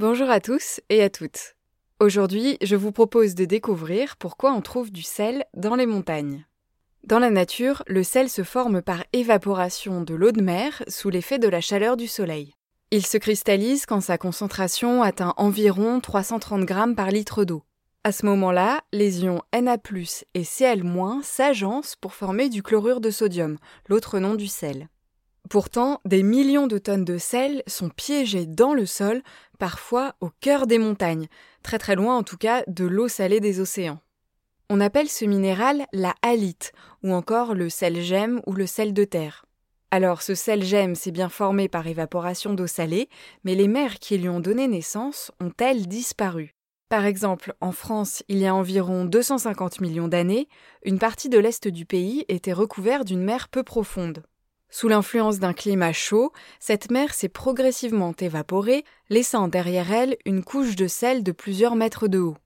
Bonjour à tous et à toutes. Aujourd'hui, je vous propose de découvrir pourquoi on trouve du sel dans les montagnes. Dans la nature, le sel se forme par évaporation de l'eau de mer sous l'effet de la chaleur du soleil. Il se cristallise quand sa concentration atteint environ 330 grammes par litre d'eau. À ce moment-là, les ions Na+, et Cl- s'agencent pour former du chlorure de sodium, l'autre nom du sel. Pourtant, des millions de tonnes de sel sont piégées dans le sol, parfois au cœur des montagnes, très très loin en tout cas de l'eau salée des océans. On appelle ce minéral la halite, ou encore le sel gemme ou le sel de terre. Alors ce sel gemme s'est bien formé par évaporation d'eau salée, mais les mers qui lui ont donné naissance ont-elles disparu? Par exemple, en France, il y a environ 250 millions d'années, une partie de l'est du pays était recouverte d'une mer peu profonde. Sous l'influence d'un climat chaud, cette mer s'est progressivement évaporée, laissant derrière elle une couche de sel de plusieurs mètres de haut.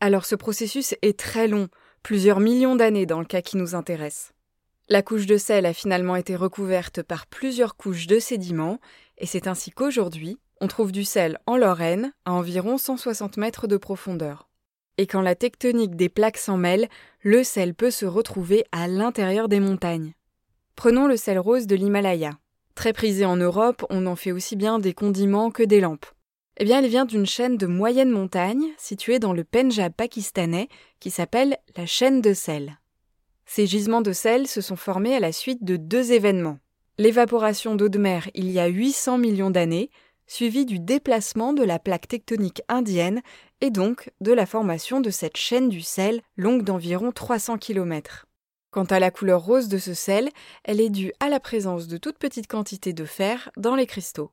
Alors ce processus est très long, plusieurs millions d'années dans le cas qui nous intéresse. La couche de sel a finalement été recouverte par plusieurs couches de sédiments, et c'est ainsi qu'aujourd'hui, on trouve du sel en Lorraine à environ 160 mètres de profondeur. Et quand la tectonique des plaques s'en mêle, le sel peut se retrouver à l'intérieur des montagnes. Prenons le sel rose de l'Himalaya. Très prisé en Europe, on en fait aussi bien des condiments que des lampes. Eh bien, il vient d'une chaîne de moyenne montagne située dans le Pendjab pakistanais qui s'appelle la chaîne de sel. Ces gisements de sel se sont formés à la suite de deux événements. L'évaporation d'eau de mer il y a 800 millions d'années, suivie du déplacement de la plaque tectonique indienne et donc de la formation de cette chaîne du sel longue d'environ 300 km. Quant à la couleur rose de ce sel, elle est due à la présence de toutes petites quantités de fer dans les cristaux.